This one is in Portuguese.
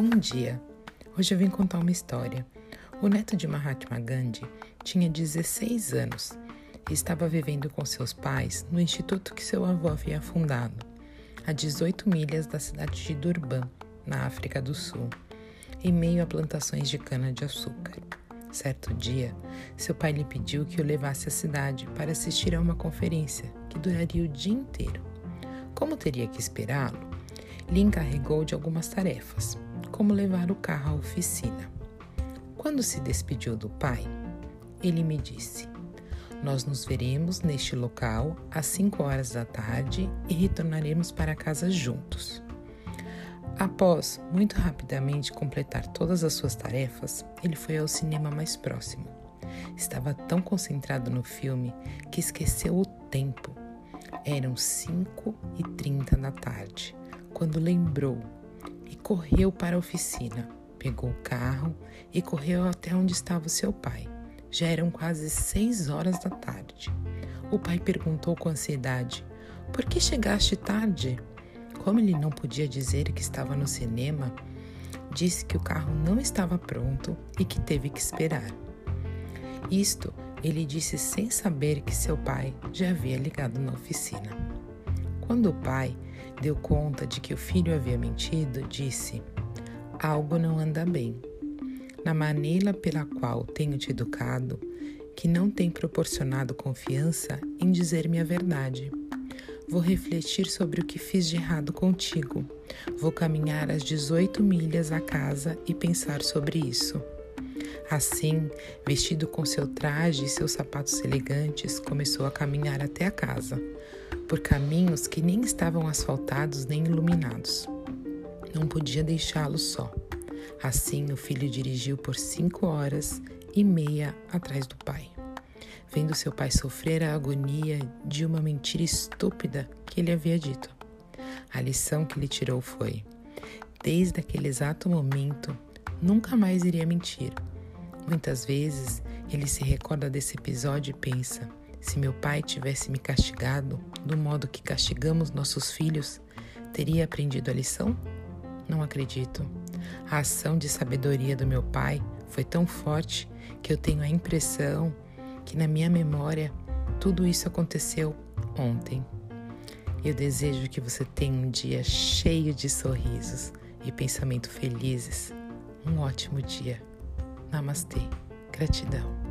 Bom dia! Hoje eu vim contar uma história. O neto de Mahatma Gandhi tinha 16 anos e estava vivendo com seus pais no instituto que seu avô havia fundado, a 18 milhas da cidade de Durban, na África do Sul, em meio a plantações de cana-de-açúcar. Certo dia, seu pai lhe pediu que o levasse à cidade para assistir a uma conferência que duraria o dia inteiro. Como teria que esperá-lo, lhe encarregou de algumas tarefas, como levar o carro à oficina. Quando se despediu do pai, ele me disse: Nós nos veremos neste local às 5 horas da tarde e retornaremos para casa juntos. Após muito rapidamente completar todas as suas tarefas, ele foi ao cinema mais próximo. Estava tão concentrado no filme que esqueceu o tempo. Eram 5 e 30 da tarde, quando lembrou correu para a oficina. Pegou o carro e correu até onde estava seu pai. Já eram quase seis horas da tarde. O pai perguntou com ansiedade: Por que chegaste tarde? Como ele não podia dizer que estava no cinema, disse que o carro não estava pronto e que teve que esperar. Isto ele disse sem saber que seu pai já havia ligado na oficina. Quando o pai deu conta de que o filho havia mentido, disse: Algo não anda bem. Na maneira pela qual tenho te educado, que não tem proporcionado confiança em dizer-me a verdade. Vou refletir sobre o que fiz de errado contigo. Vou caminhar as 18 milhas à casa e pensar sobre isso. Assim, vestido com seu traje e seus sapatos elegantes, começou a caminhar até a casa, por caminhos que nem estavam asfaltados nem iluminados. Não podia deixá-lo só. Assim, o filho dirigiu por cinco horas e meia atrás do pai vendo seu pai sofrer a agonia de uma mentira estúpida que ele havia dito. A lição que ele tirou foi: desde aquele exato momento, nunca mais iria mentir. Muitas vezes ele se recorda desse episódio e pensa: se meu pai tivesse me castigado do modo que castigamos nossos filhos, teria aprendido a lição? Não acredito. A ação de sabedoria do meu pai foi tão forte que eu tenho a impressão que na minha memória tudo isso aconteceu ontem. Eu desejo que você tenha um dia cheio de sorrisos e pensamentos felizes. Um ótimo dia. Namastê. Gratidão.